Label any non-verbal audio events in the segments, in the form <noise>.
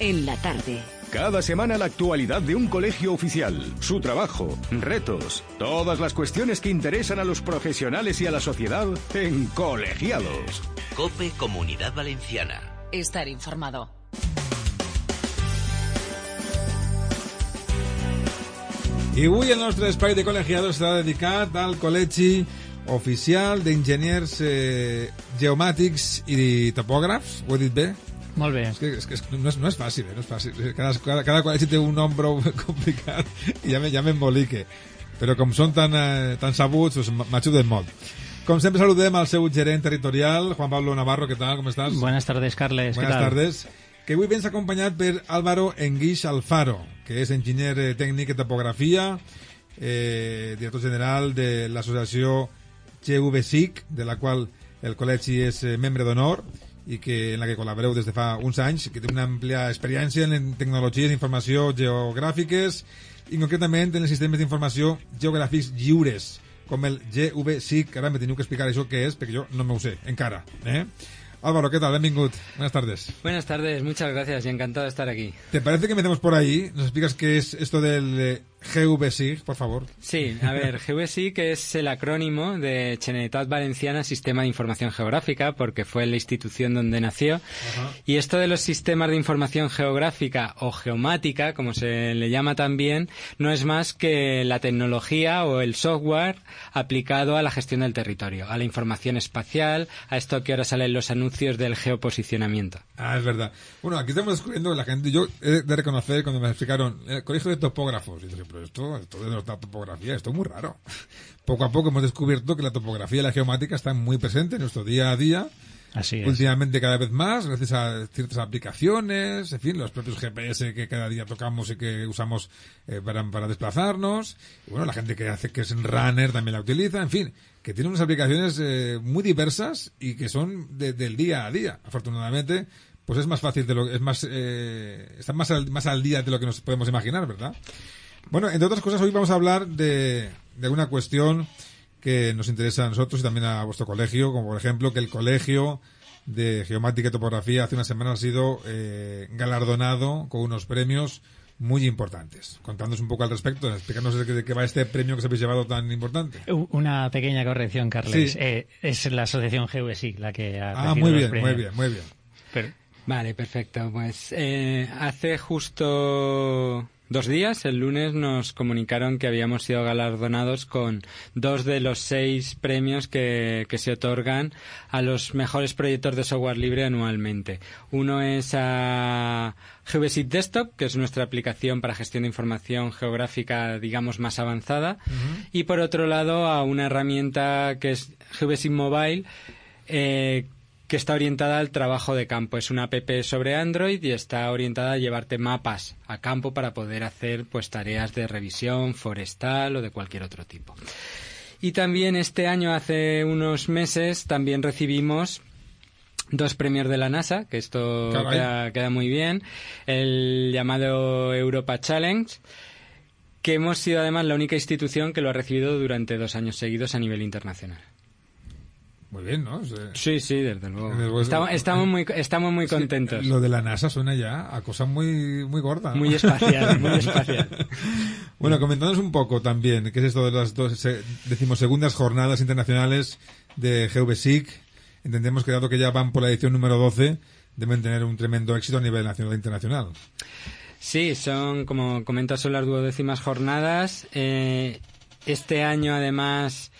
En la tarde. Cada semana la actualidad de un colegio oficial, su trabajo, retos, todas las cuestiones que interesan a los profesionales y a la sociedad en Colegiados. Cope Comunidad Valenciana. Estar informado. I avui el nostre espai de col·legiados està dedicat al col·legi oficial d'enginyers eh, geomàtics i topògrafs. Ho he dit bé? Molt bé. És que, és que no, és, no és fàcil, eh? no és fàcil. Cada, cada, cada col·legi té un nom prou <laughs> complicat i ja, me, ja m'embolique. Però com són tan, eh, tan sabuts, doncs m'ajuden molt. Com sempre saludem al seu gerent territorial, Juan Pablo Navarro, què tal, com estàs? Buenas tardes, Carles. Buenas ¿qué tal? tardes. Que avui vens acompanyat per Álvaro Enguix Alfaro, que és enginyer eh, tècnic en topografia, eh, director general de l'associació GVSIC, de la qual el col·legi és eh, membre d'honor i que en la que col·laboreu des de fa uns anys, que té una àmplia experiència en tecnologies d'informació geogràfiques i concretament en els sistemes d'informació geogràfics lliures, com el GVSIC, que ara me teniu que explicar això què és, perquè jo no m'ho sé, encara. Eh? Álvaro, ¿qué tal? Benvingut. Buenas tardes. Buenas tardes, muchas gracias y encantado de estar aquí. ¿Te parece que empecemos por ahí? ¿Nos explicas qué es esto del eh, GVSIG, por favor? Sí, a ver, GVSIC es el acrónimo de Generalitat Valenciana Sistema de Información Geográfica, porque fue la institución donde nació. Y esto de los sistemas de información geográfica o geomática, como se le llama también, no es más que la tecnología o el software aplicado a la gestión del territorio, a la información espacial, a esto que ahora salen los anuncios del geoposicionamiento. Ah, es verdad. Bueno, aquí estamos descubriendo la gente. Yo he de reconocer cuando me explicaron el colegio de topógrafos. Y pero esto, esto de la topografía, esto es muy raro. Poco a poco hemos descubierto que la topografía y la geomática están muy presentes en nuestro día a día. Así es. Últimamente cada vez más, gracias a ciertas aplicaciones, en fin, los propios GPS que cada día tocamos y que usamos eh, para, para desplazarnos. Y bueno, la gente que hace que es runner también la utiliza, en fin, que tiene unas aplicaciones eh, muy diversas y que son de- del día a día. Afortunadamente, pues es más fácil de lo es más eh, más al, más al día de lo que nos podemos imaginar, ¿verdad? Bueno, entre otras cosas, hoy vamos a hablar de, de una cuestión que nos interesa a nosotros y también a vuestro colegio, como por ejemplo que el colegio de geomática y topografía hace una semana ha sido eh, galardonado con unos premios muy importantes. Contándonos un poco al respecto, explicarnos de qué, de qué va este premio que os habéis llevado tan importante. Una pequeña corrección, Carles. Sí. Eh, es la asociación GVSIC la que ha Ah, muy los bien, muy bien, muy bien. Pero- Vale, perfecto. Pues eh, hace justo dos días, el lunes, nos comunicaron que habíamos sido galardonados con dos de los seis premios que, que se otorgan a los mejores proyectos de software libre anualmente. Uno es a GVSIT Desktop, que es nuestra aplicación para gestión de información geográfica, digamos, más avanzada. Y por otro lado, a una herramienta que es GVSIT Mobile, eh, que está orientada al trabajo de campo. Es una app sobre Android y está orientada a llevarte mapas a campo para poder hacer pues tareas de revisión forestal o de cualquier otro tipo. Y también este año, hace unos meses, también recibimos dos premios de la NASA, que esto queda, queda muy bien. El llamado Europa Challenge, que hemos sido además la única institución que lo ha recibido durante dos años seguidos a nivel internacional. Muy bien, ¿no? Sí, sí, desde luego. Desde luego. Estamos, estamos muy, estamos muy sí, contentos. lo de la NASA suena ya a cosa muy, muy gorda. ¿no? Muy espacial, <laughs> muy espacial. Bueno, comentándonos un poco también, ¿qué es esto de las dos eh, decimosegundas jornadas internacionales de GVSIC? Entendemos que dado que ya van por la edición número 12, deben tener un tremendo éxito a nivel nacional e internacional. Sí, son, como comentas, son las duodécimas jornadas. Eh, este año, además,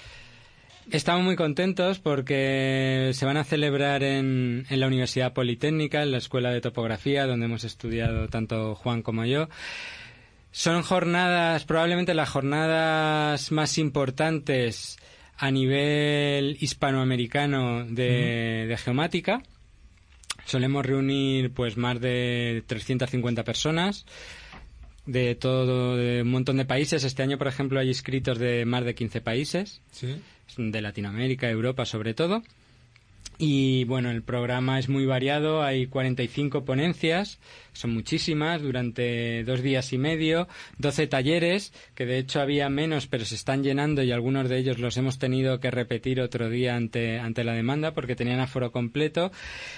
estamos muy contentos porque se van a celebrar en, en la Universidad Politécnica, en la Escuela de Topografía, donde hemos estudiado tanto Juan como yo. Son jornadas, probablemente las jornadas más importantes a nivel hispanoamericano de, de geomática. Solemos reunir pues más de 350 personas de todo de un montón de países. Este año, por ejemplo, hay inscritos de más de 15 países, de Latinoamérica, Europa sobre todo. Y bueno, el programa es muy variado, hay 45 ponencias, son muchísimas, durante dos días y medio, 12 talleres, que de hecho había menos, pero se están llenando y algunos de ellos los hemos tenido que repetir otro día ante, ante la demanda porque tenían aforo completo.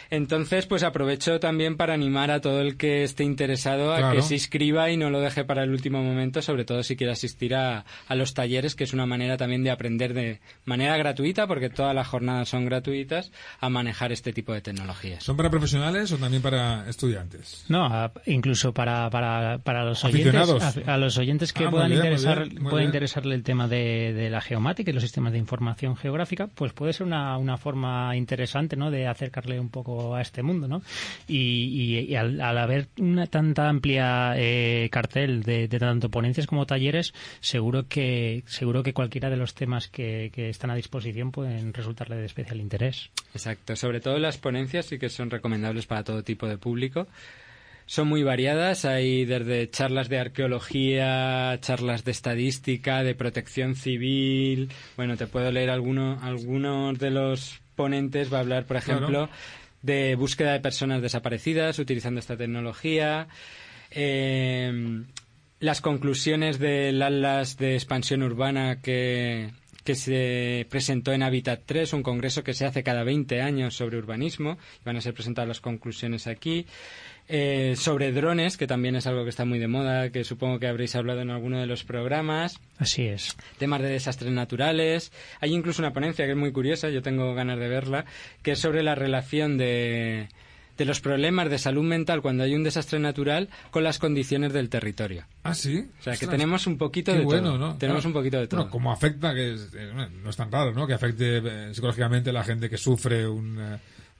Entonces, pues aprovecho también para animar a todo el que esté interesado a que se inscriba y no lo deje para el último momento, sobre todo si quiere asistir a, a los talleres, que es una manera también de aprender de manera gratuita, porque todas las jornadas son gratuitas, a manejar este tipo de tecnologías. ¿Son para profesionales o también para estudiantes? No, incluso para, para, para los oyentes, a, los oyentes que ah, puedan, interesar, interesarle el tema de, de, la geomática y los sistemas de información geográfica, pues puede ser una, una forma interesante ¿no? de acercarle un poco a este mundo. ¿no? Y, y, al, haber una tanta amplia eh, cartel de, de, tanto ponencias como talleres, seguro que, seguro que cualquiera de los temas que, que están a disposición pueden resultarle de especial interés. Exacto, sobre todo las ponencias sí que son recomendables para todo tipo de público. Son muy variadas, hay desde charlas de arqueología, charlas de estadística, de protección civil. Bueno, te puedo leer alguno, algunos de los ponentes. Va a hablar, por ejemplo, de búsqueda de personas desaparecidas utilizando esta tecnología. Eh, las conclusiones del Atlas de expansión urbana que, que se presentó en Habitat 3, un congreso que se hace cada 20 años sobre urbanismo. Van a ser presentadas las conclusiones aquí. Eh, sobre drones, que también es algo que está muy de moda, que supongo que habréis hablado en alguno de los programas. Así es. Temas de desastres naturales. Hay incluso una ponencia que es muy curiosa, yo tengo ganas de verla, que es sobre la relación de, de los problemas de salud mental cuando hay un desastre natural con las condiciones del territorio. Ah, sí. O sea, que tenemos un poquito de bueno, todo. ¿no? Tenemos un poquito de todo. Bueno, como afecta, que eh, no es tan raro, ¿no? Que afecte eh, psicológicamente a la gente que sufre un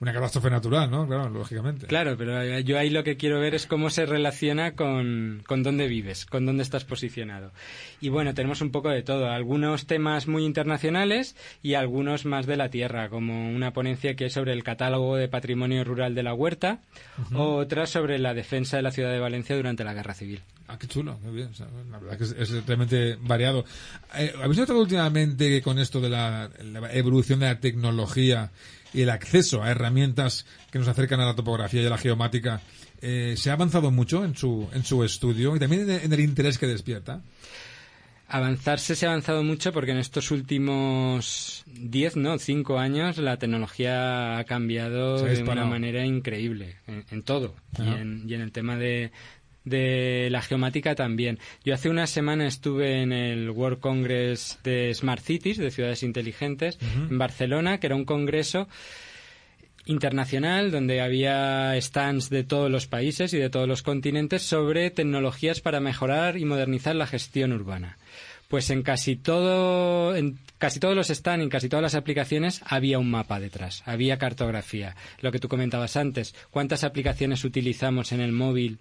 una catástrofe natural, ¿no? Claro, lógicamente. Claro, pero yo ahí lo que quiero ver es cómo se relaciona con, con dónde vives, con dónde estás posicionado. Y bueno, tenemos un poco de todo, algunos temas muy internacionales y algunos más de la tierra, como una ponencia que es sobre el catálogo de patrimonio rural de la huerta, o otra sobre la defensa de la ciudad de Valencia durante la guerra civil. Ah, qué chulo, muy bien. la verdad que es, realmente variado. Eh, ¿Habéis notado últimamente que con esto de la evolución de la tecnología y el acceso a herramientas que nos acercan a la topografía y a la geomática, eh, ¿se ha avanzado mucho en su, en su estudio y también en el interés que despierta? Avanzarse se ha avanzado mucho porque en estos últimos 10, no, 5 años la tecnología ha cambiado de una manera increíble en, todo. y en, y en, el tema de, de la geomática también. Yo hace una semana estuve en el World Congress de Smart Cities, de ciudades inteligentes, en Barcelona, que era un congreso internacional donde había stands de todos los países y de todos los continentes sobre tecnologías para mejorar y modernizar la gestión urbana. Pues en casi todo, en casi todos los stands, en casi todas las aplicaciones había un mapa detrás, había cartografía. Lo que tú comentabas antes, ¿cuántas aplicaciones utilizamos en el móvil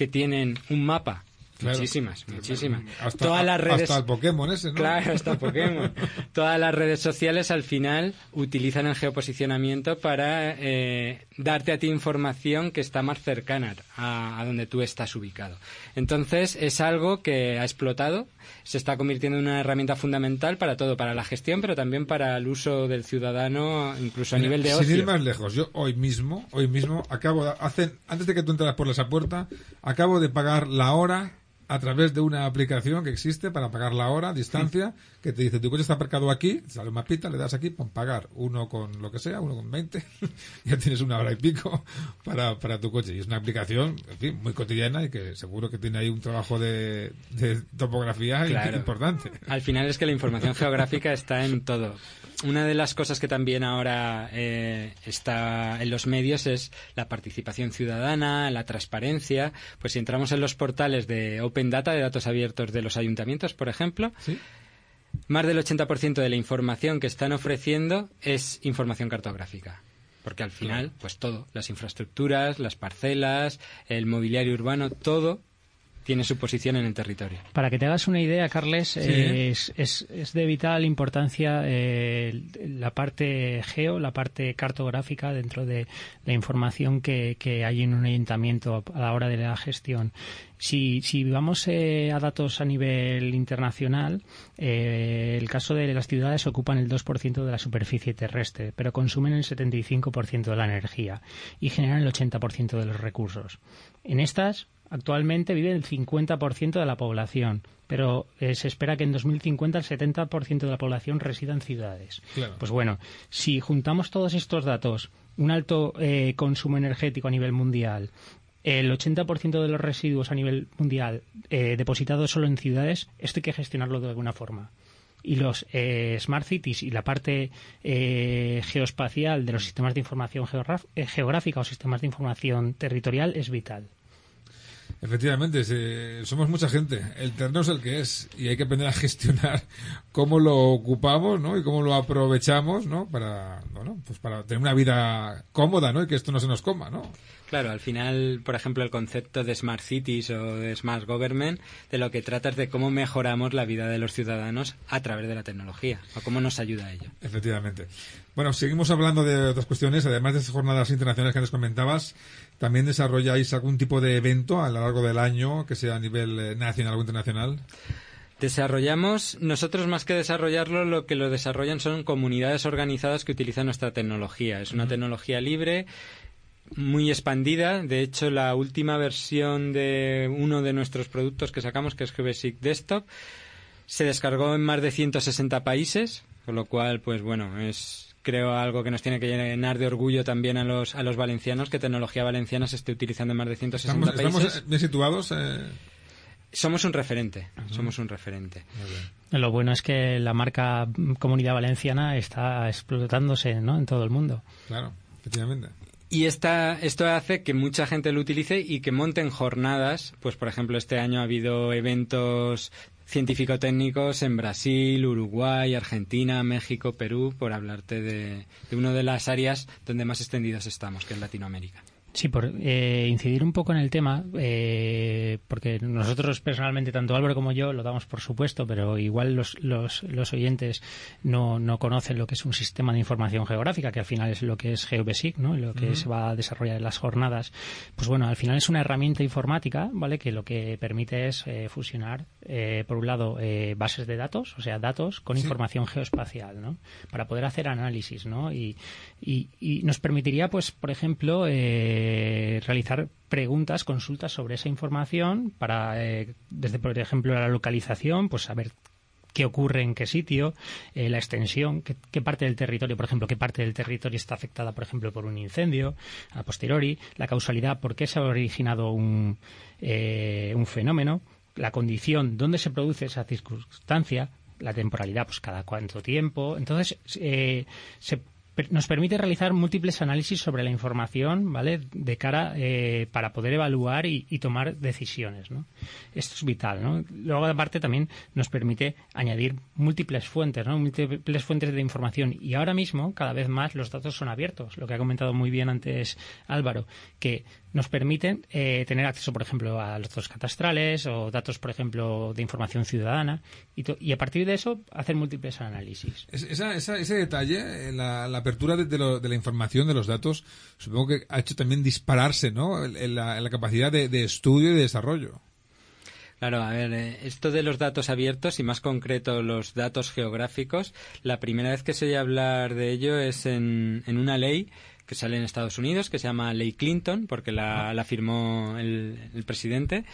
que tienen un mapa. Muchísimas, muchísimas. Hasta, Todas las redes... hasta el Pokémon ese, ¿no? Claro, hasta <laughs> Pokémon. Todas las redes sociales al final utilizan el geoposicionamiento para eh, darte a ti información que está más cercana a, donde tú estás ubicado. Entonces es algo que ha explotado, se está convirtiendo en una herramienta fundamental para todo, para la gestión, pero también para el uso del ciudadano, incluso a nivel de ocio. Sin ir más lejos, yo hoy mismo, hoy mismo acabo de, hace, antes de que tú entras por esa puerta, acabo de pagar la hora a través de una aplicación que existe para pagar la hora, distancia, que te dice tu coche está aparcado aquí, sale un mapita, le das aquí, pon pagar, uno con lo que sea, uno con 20, <laughs> ya tienes una hora y pico para, para tu coche. Y es una aplicación, en fin, muy cotidiana y que seguro que tiene ahí un trabajo de, de topografía importante. Al final es que la información geográfica está en todo una de las cosas que también ahora eh, está en los medios es la participación ciudadana, la transparencia. Pues si entramos en los portales de Open Data, de datos abiertos de los ayuntamientos, por ejemplo, más del 80% de la información que están ofreciendo es información cartográfica. Porque al final, pues todo, las infraestructuras, las parcelas, el mobiliario urbano, todo tiene su posición en el territorio. Para que te hagas una idea, Carles, es, es, de vital importancia eh, la parte geo, la parte cartográfica dentro de la información que, que hay en un ayuntamiento a la hora de la gestión. Si, si vamos eh, a datos a nivel internacional, eh, el caso de las ciudades ocupan el 2% de la superficie terrestre, pero consumen el 75% de la energía y generan el 80% de los recursos. En estas, actualmente vive el 50% de la población, pero eh, se espera que en 2050 el 70% de la población resida en ciudades. Pues bueno, si juntamos todos estos datos, un alto consumo energético a nivel mundial, el 80% de los residuos a nivel mundial eh, depositados solo en ciudades, esto hay que gestionarlo de alguna forma. Y los eh, smart cities y la parte eh, geoespacial de los sistemas de información geográfica o sistemas de información territorial es vital. Efectivamente, somos mucha gente. El terreno es el que es y hay que aprender a gestionar <laughs> cómo lo ocupamos, ¿no? Y cómo lo aprovechamos, ¿no? Para, bueno, pues para tener una vida cómoda, ¿no? Y que esto no se nos coma, ¿no? Claro, al final, por ejemplo, el concepto de Smart Cities o de Smart Government, de lo que trata es de cómo mejoramos la vida de los ciudadanos a través de la tecnología, o cómo nos ayuda a ello. Efectivamente. Bueno, seguimos hablando de otras cuestiones. Además de esas jornadas internacionales que nos comentabas, ¿también desarrolláis algún tipo de evento a lo largo del año, que sea a nivel eh, nacional o internacional? Desarrollamos, nosotros más que desarrollarlo, lo que lo desarrollan son comunidades organizadas que utilizan nuestra tecnología. Es una tecnología libre muy expandida. De hecho, la última versión de uno de nuestros productos que sacamos, que es GBSIC Desktop, se descargó en más de 160 países, con lo cual, pues bueno, es creo algo que nos tiene que llenar de orgullo también a los, a los valencianos, que tecnología valenciana se esté utilizando en más de 160 países. ¿Estamos bien situados? Eh? Somos un referente, somos un referente. Lo bueno es que la marca Comunidad Valenciana está explotándose ¿no? en todo el mundo. Claro, efectivamente. Y esta, esto hace que mucha gente lo utilice y que monten jornadas. Pues, por ejemplo, este año ha habido eventos científico-técnicos en Brasil, Uruguay, Argentina, México, Perú, por hablarte de, de una de las áreas donde más extendidos estamos, que es Latinoamérica. Sí, por eh, incidir un poco en el tema, eh, porque nosotros personalmente, tanto Álvaro como yo, lo damos por supuesto, pero igual los, los, los oyentes no, no, conocen lo que es un sistema de información geográfica, que al final es lo que es GeoBasic, ¿no? lo que se va a desarrollar en las jornadas. Pues bueno, al final es una herramienta informática, ¿vale? Que lo que permite es eh, fusionar, por un lado, bases de datos, o sea, datos con información geoespacial, ¿no? Para poder hacer análisis, ¿no? Y, y, y nos permitiría, pues, por ejemplo, eh, realizar preguntas, consultas sobre esa información para, eh, desde, por ejemplo, la localización, pues saber qué ocurre en qué sitio, eh, la extensión, qué, parte del territorio, por ejemplo, qué parte del territorio está afectada, por ejemplo, por un incendio, a posteriori, la causalidad, por qué se ha originado un, un fenómeno, la condición, dónde se produce esa circunstancia, la temporalidad, pues cada cuánto tiempo. Entonces, se nos permite realizar múltiples análisis sobre la información, ¿vale? De cara eh, para poder evaluar y, tomar decisiones. Esto es vital, ¿no? Luego, aparte, también nos permite añadir múltiples fuentes, ¿no? Múltiples fuentes de información. Y ahora mismo, cada vez más, los datos son abiertos. Lo que ha comentado muy bien antes Álvaro, que nos permiten eh, tener acceso, por ejemplo, a los datos catastrales o datos, por ejemplo, de información ciudadana y, a partir de eso hacer múltiples análisis. ese detalle, eh, la, apertura de, la información, de los datos, supongo que ha hecho también dispararse ¿no? en, la, capacidad de, estudio y de desarrollo. Claro, a ver, eh, esto de los datos abiertos y más concreto los datos geográficos, la primera vez que se oye hablar de ello es en, en una ley que sale en Estados Unidos, que se llama Ley Clinton, porque la, la firmó el, presidente.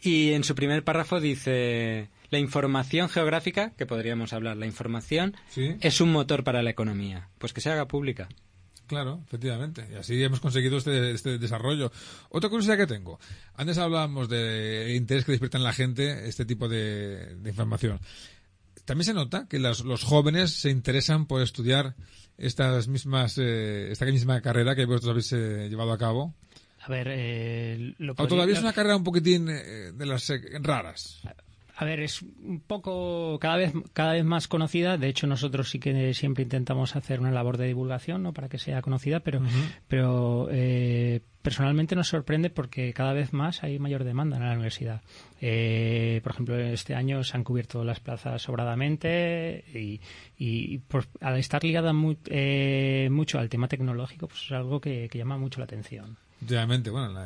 Y en su primer párrafo dice, la información geográfica, que podríamos hablar, la información es un motor para la economía. Pues que se haga pública. Claro, efectivamente. Y así hemos conseguido este, este desarrollo. Otra curiosidad que tengo. Antes hablábamos del interés que despierta en la gente este tipo de, información. También se nota que los jóvenes se interesan por estudiar estas mismas, eh, esta misma carrera que vosotros habéis eh, llevado a cabo? A ver, eh, lo o todavía es una carrera un poquitín de las raras. A ver, es un poco cada vez cada vez más conocida. De hecho, nosotros sí que siempre intentamos hacer una labor de divulgación, ¿no? Para que sea conocida, pero pero personalmente nos sorprende porque cada vez más hay mayor demanda en la universidad. Eh, por ejemplo, este año se han cubierto las plazas sobradamente y, al estar ligada eh, mucho al tema tecnológico, pues es algo que, llama mucho la atención. Bueno,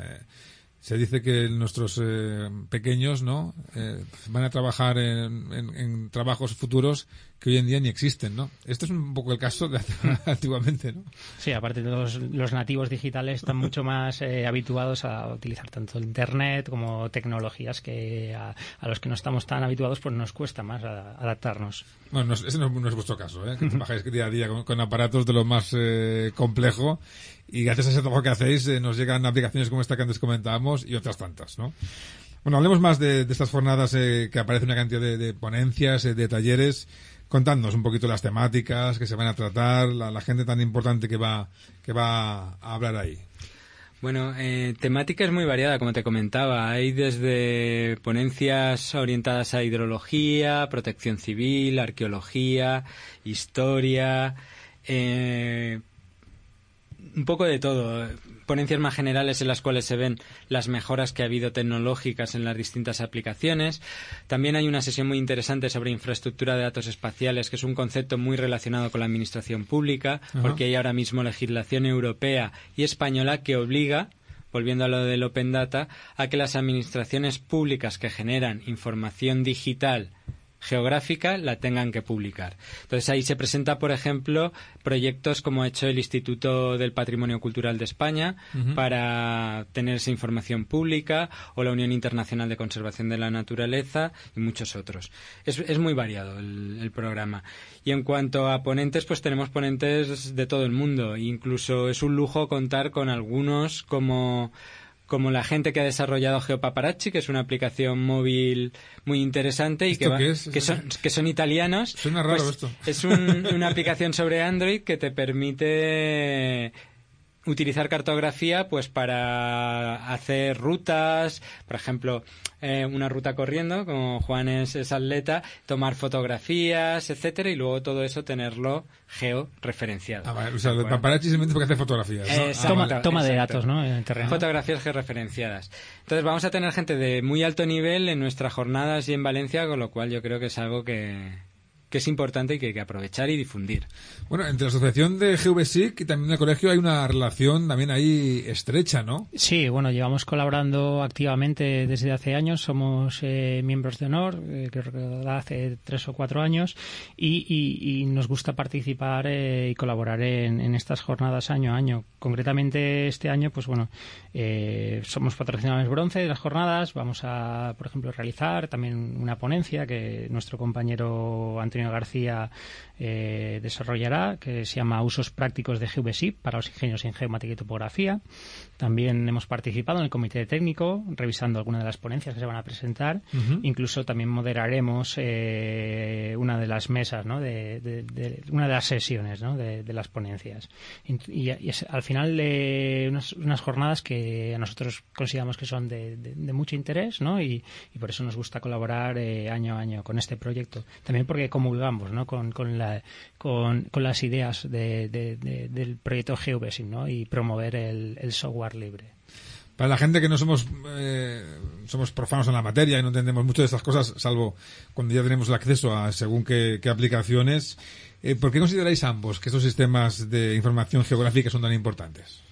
se dice que nuestros eh, pequeños no eh, van a trabajar en, trabajos futuros que hoy en día ni existen no esto es un poco el caso de <laughs> antiguamente no sí aparte los, los nativos digitales están mucho más eh, habituados a utilizar tanto el internet como tecnologías que a, los que no estamos tan habituados pues nos cuesta más adaptarnos. Bueno ese no, es vuestro caso ¿eh? que trabajáis día a día con, aparatos de lo más complejo y gracias a ese trabajo que hacéis eh, nos llegan aplicaciones como esta que antes comentábamos y otras tantas, ¿no? Bueno, hablemos más de, estas jornadas eh, que aparece una cantidad de, ponencias, eh, de talleres. Contándonos un poquito las temáticas que se van a tratar, la, gente tan importante que va, que va a hablar ahí. Bueno, temática es muy variada, como te comentaba. Hay desde ponencias orientadas a hidrología, protección civil, arqueología, historia, un poco de todo. Ponencias más generales en las cuales se ven las mejoras que ha habido tecnológicas en las distintas aplicaciones. También hay una sesión muy interesante sobre infraestructura de datos espaciales, que es un concepto muy relacionado con la administración pública, porque hay ahora mismo legislación europea y española que obliga volviendo a lo del Open Data, a que las administraciones públicas que generan información digital geográfica la tengan que publicar. Entonces ahí se presenta, por ejemplo, proyectos como ha hecho el Instituto del Patrimonio Cultural de España para tener esa información pública o la Unión Internacional de Conservación de la Naturaleza y muchos otros. Es, muy variado el, el, programa. Y en cuanto a ponentes, pues tenemos ponentes de todo el mundo. Incluso es un lujo contar con algunos como como la gente que ha desarrollado Geopaparazzi, que es una aplicación móvil muy interesante y que, que, son, que son italianos. Suena raro pues esto. Es una aplicación sobre Android que te permite utilizar cartografía pues para hacer rutas, por ejemplo, eh, una ruta corriendo, como Juan es, atleta, tomar fotografías, etcétera, y luego todo eso tenerlo georreferenciado. Ah, o sea, el paparazzi simplemente porque hace fotografías. toma, de datos, ¿no? En terreno. Fotografías georreferenciadas. Entonces vamos a tener gente de muy alto nivel en nuestras jornadas y en Valencia, con lo cual yo creo que es algo que, que es importante y que hay que aprovechar y difundir. Bueno, entre la asociación de GVSIC y también el colegio hay una relación también ahí estrecha, ¿no? Sí, bueno, llevamos colaborando activamente desde hace años, somos eh, miembros de honor, eh, creo que hace tres o cuatro años, y, nos gusta participar eh, y colaborar en, en, estas jornadas año a año. Concretamente este año, pues bueno, somos patrocinadores bronce de las jornadas, vamos a, por ejemplo, realizar también una ponencia que nuestro compañero Antonio García eh, desarrollará, que se llama Usos Prácticos de GVSIP para los ingenieros en geomática y topografía. También hemos participado en el comité técnico, revisando algunas de las ponencias que se van a presentar. Incluso también moderaremos eh, una de las mesas, ¿no? de, una de las sesiones ¿no? de, las ponencias. Y, es al final de unas, jornadas que a nosotros consideramos que son de, mucho interés ¿no? y, por eso nos gusta colaborar eh, año a año con este proyecto. También porque comulgamos ¿no? con, con, la, con, con las ideas del proyecto GeoBasing ¿no? y promover el, software libre. Para la gente que no somos eh, somos profanos en la materia y no entendemos mucho de estas cosas, salvo cuando ya tenemos el acceso a según qué, aplicaciones, eh, ¿por qué consideráis ambos que estos sistemas de información geográfica son tan importantes?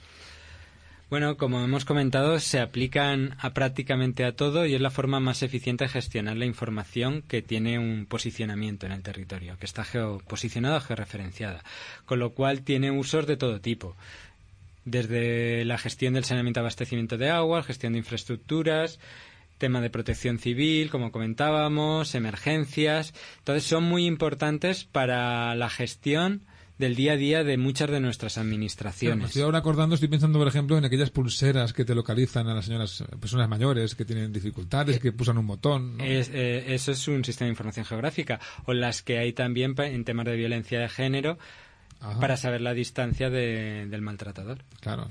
Bueno, como hemos comentado, se aplican a prácticamente a todo y es la forma más eficiente de gestionar la información que tiene un posicionamiento en el territorio, que está geoposicionada o georreferenciada, con lo cual tiene usos de todo tipo desde la gestión del saneamiento y abastecimiento de agua, gestión de infraestructuras, tema de protección civil, como comentábamos, emergencias. Entonces son muy importantes para la gestión del día a día de muchas de nuestras administraciones. estoy ahora acordando, estoy pensando, por ejemplo, en aquellas pulseras que te localizan a las señoras, personas mayores que tienen dificultades, que pulsan un botón. Eh, eso es un sistema de información geográfica. O las que hay también en temas de violencia de género para saber la distancia del maltratador. Claro,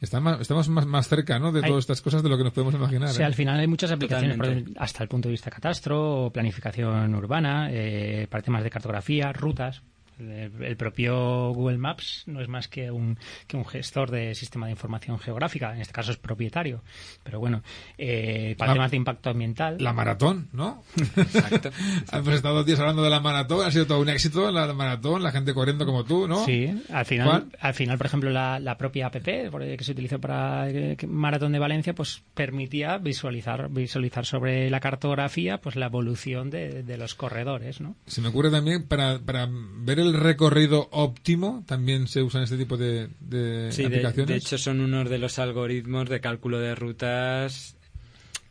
estamos más, cerca ¿no? de todas estas cosas de lo que nos podemos imaginar. Sí, ¿eh? al final hay muchas aplicaciones, hasta el punto de vista catastro, planificación urbana, eh, para temas de cartografía, rutas El, propio Google Maps no es más que un, que un gestor de sistema de información geográfica, en este caso es propietario. Pero bueno, eh, para temas de impacto ambiental. La maratón, ¿no? Exacto. <laughs> Hemos estado dos días hablando de la maratón, ha sido todo un éxito la maratón, la gente corriendo como tú, ¿no? Sí, al final, al final por ejemplo, la, la propia app que se utilizó para el Maratón de Valencia, pues permitía visualizar, visualizar sobre la cartografía pues la evolución de, de los corredores, ¿no? Se me ocurre también para, para ver el recorrido óptimo, también se usan este tipo de, de aplicaciones. De, de hecho, son unos de los algoritmos de cálculo de rutas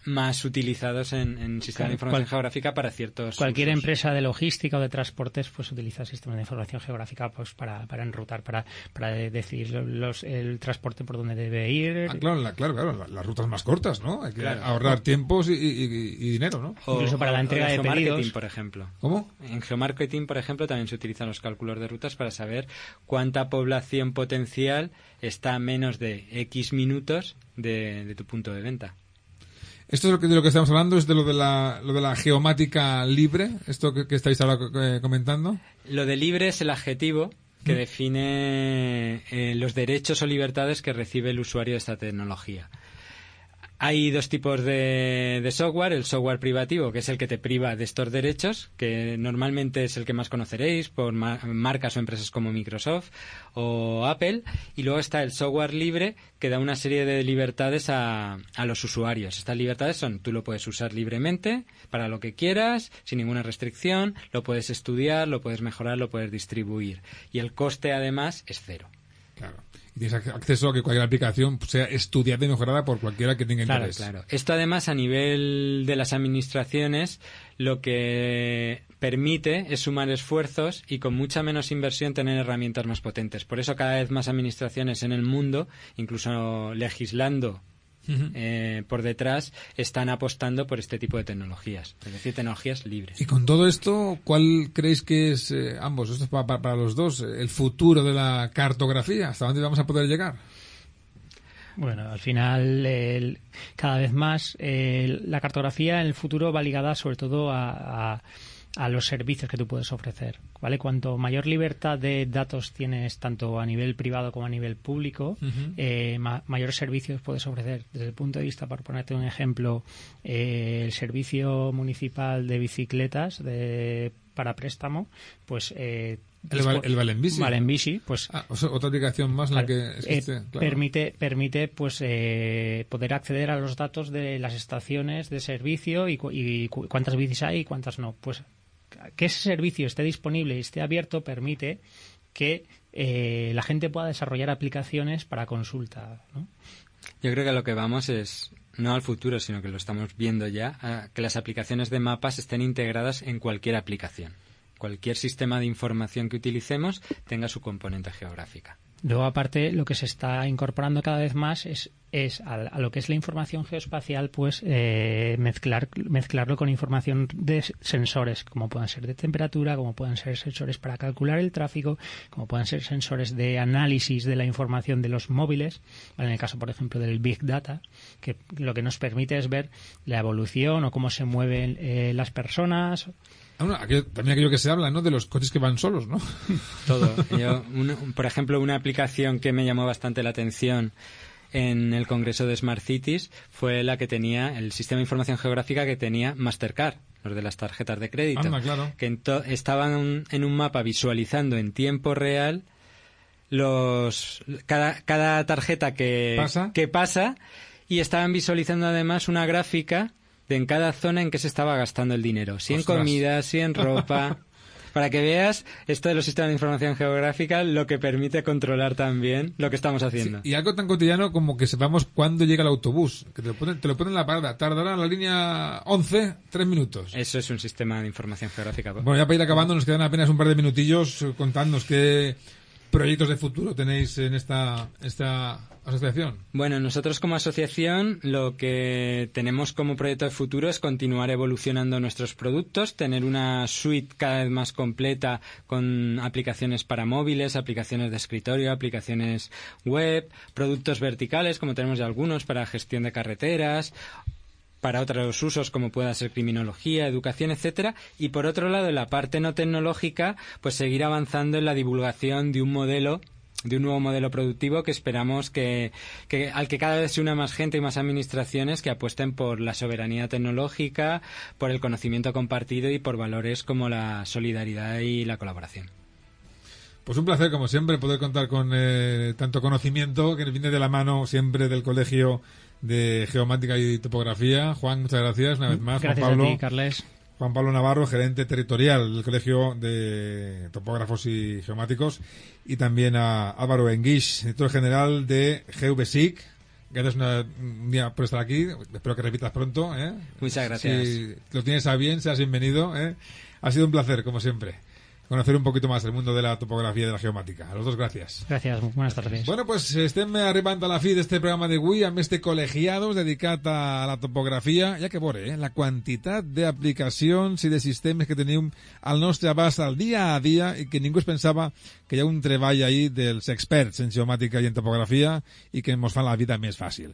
más utilizados en, en sistemas de información geográfica para ciertos. Cualquier empresa de logística o de transportes pues utiliza sistemas de información geográfica pues para, para enrutar, para, para decidir los, el transporte por donde debe ir. Ah, claro, claro, claro, las rutas más cortas, ¿no? Hay que ahorrar tiempos y, dinero, ¿no? Incluso para la entrega de pedidos. por ejemplo. ¿Cómo? En geomarketing, por ejemplo, también se utilizan los cálculos de rutas para saber cuánta población potencial está a menos de X minutos de, de tu punto de venta. Esto es lo que, de lo que estamos hablando, es de lo de la, lo de la geomática libre, esto que, estáis ahora eh, comentando. Lo de libre es el adjetivo que mm. define eh, los derechos o libertades que recibe el usuario de esta tecnología. Hay dos tipos de, software. El software privativo, que es el que te priva de estos derechos, que normalmente es el que más conoceréis por marcas o empresas como Microsoft o Apple. Y luego está el software libre, que da una serie de libertades a, a los usuarios. Estas libertades son, tú lo puedes usar libremente para lo que quieras, sin ninguna restricción, lo puedes estudiar, lo puedes mejorar, lo puedes distribuir. Y el coste, además, es cero. Claro tienes acceso a que cualquier aplicación sea estudiada y mejorada por cualquiera que tenga interés. Claro, claro. Esto además a nivel de las administraciones lo que permite es sumar esfuerzos y con mucha menos inversión tener herramientas más potentes. Por eso cada vez más administraciones en el mundo, incluso legislando eh, por detrás están apostando por este tipo de tecnologías, es decir, tecnologías libres. Y con todo esto, ¿cuál creéis que es, eh, ambos, esto es para, los dos, el futuro de la cartografía? ¿Hasta dónde vamos a poder llegar? Bueno, al final, cada vez más, la cartografía en el futuro va ligada sobre todo a a los servicios que tú puedes ofrecer. ¿vale? Cuanto mayor libertad de datos tienes, tanto a nivel privado como a nivel público, eh, mayores servicios puedes ofrecer. Desde el punto de vista, para ponerte un ejemplo, eh, el servicio municipal de bicicletas de, para préstamo, pues eh, el, el Valenbici. Valenbici, pues ah, otra aplicación más la que existe, permite permite pues poder acceder a los datos de las estaciones de servicio y, y, cuántas bicis hay y cuántas no. Pues que ese servicio esté disponible y esté abierto permite que eh, la gente pueda desarrollar aplicaciones para consulta. Yo creo que lo que vamos es no al futuro, sino que lo estamos viendo ya, que las aplicaciones de mapas estén integradas en cualquier aplicación. Cualquier sistema de información que utilicemos tenga su componente geográfica. Luego, aparte, lo que se está incorporando cada vez más es, es a, lo que es la información geoespacial, pues eh, mezclar, mezclarlo con información de sensores, como puedan ser de temperatura, como puedan ser sensores para calcular el tráfico, como puedan ser sensores de análisis de la información de los móviles, en el caso, por ejemplo, del Big Data, que lo que nos permite es ver la evolución o cómo se mueven eh, las personas Ah, también aquello que se habla, ¿no? De los coches que van solos, ¿no? Todo. <laughs> por ejemplo, una aplicación que me llamó bastante la atención en el Congreso de Smart Cities fue la que tenía el sistema de información geográfica que tenía Mastercard, los de las tarjetas de crédito, que estaban en un mapa visualizando en tiempo real los cada, cada tarjeta que ¿Pasa? que pasa y estaban visualizando además una gráfica de en cada zona en que se estaba gastando el dinero. Si en comida, si en ropa. <laughs> para que veas esto de los sistemas de información geográfica lo que permite controlar también lo que estamos haciendo. y algo tan cotidiano como que sepamos cuándo llega el autobús, que te lo ponen, te lo ponen en la parada, tardará en la línea 11, tres minutos. Eso es un sistema de información geográfica. Bueno, ya para ir acabando nos quedan apenas un par de minutillos eh, contándonos qué proyectos de futuro tenéis en esta, esta asociación? Bueno, nosotros como asociación lo que tenemos como proyecto de futuro es continuar evolucionando nuestros productos, tener una suite cada vez más completa con aplicaciones para móviles, aplicaciones de escritorio, aplicaciones web, productos verticales como tenemos ya algunos para gestión de carreteras para otros usos como pueda ser criminología, educación, etcétera, y por otro lado, la parte no tecnológica, pues seguir avanzando en la divulgación de un modelo de un nuevo modelo productivo que esperamos que, al que cada vez se una más gente y más administraciones que apuesten por la soberanía tecnológica, por el conocimiento compartido y por valores como la solidaridad y la colaboración. Pues un placer, como siempre, poder contar con eh, tanto conocimiento que viene de la mano siempre del Colegio de Geomática y Topografía. Juan, muchas gracias una vez más. Gracias Juan Pablo. a ti, Carles. Juan Pablo Navarro, gerente territorial del Colegio de Topógrafos y Geomáticos, y también a Álvaro Enguix, director general de GVSIC. Gracias un día por estar aquí. Espero que repitas pronto. ¿eh? Muchas gracias. Si lo tienes a bien, seas bienvenido. ¿eh? Ha sido un placer, como siempre conocer un poquito más el mundo de la topografía y de la geomàtica. A los dos, gracias. Gràcies, buenas tardes. Bueno, pues estem arribant a la fi d'este programa d'avui amb este col·legiados dedicat a la topografia. Ja que veure, eh, la quantitat d'aplicacions i de sistemes que tenim al nostre abast al dia a dia i que ningú es pensava que hi ha un treball ahí dels experts en geomàtica i en topografia i que ens fan la vida més fàcil.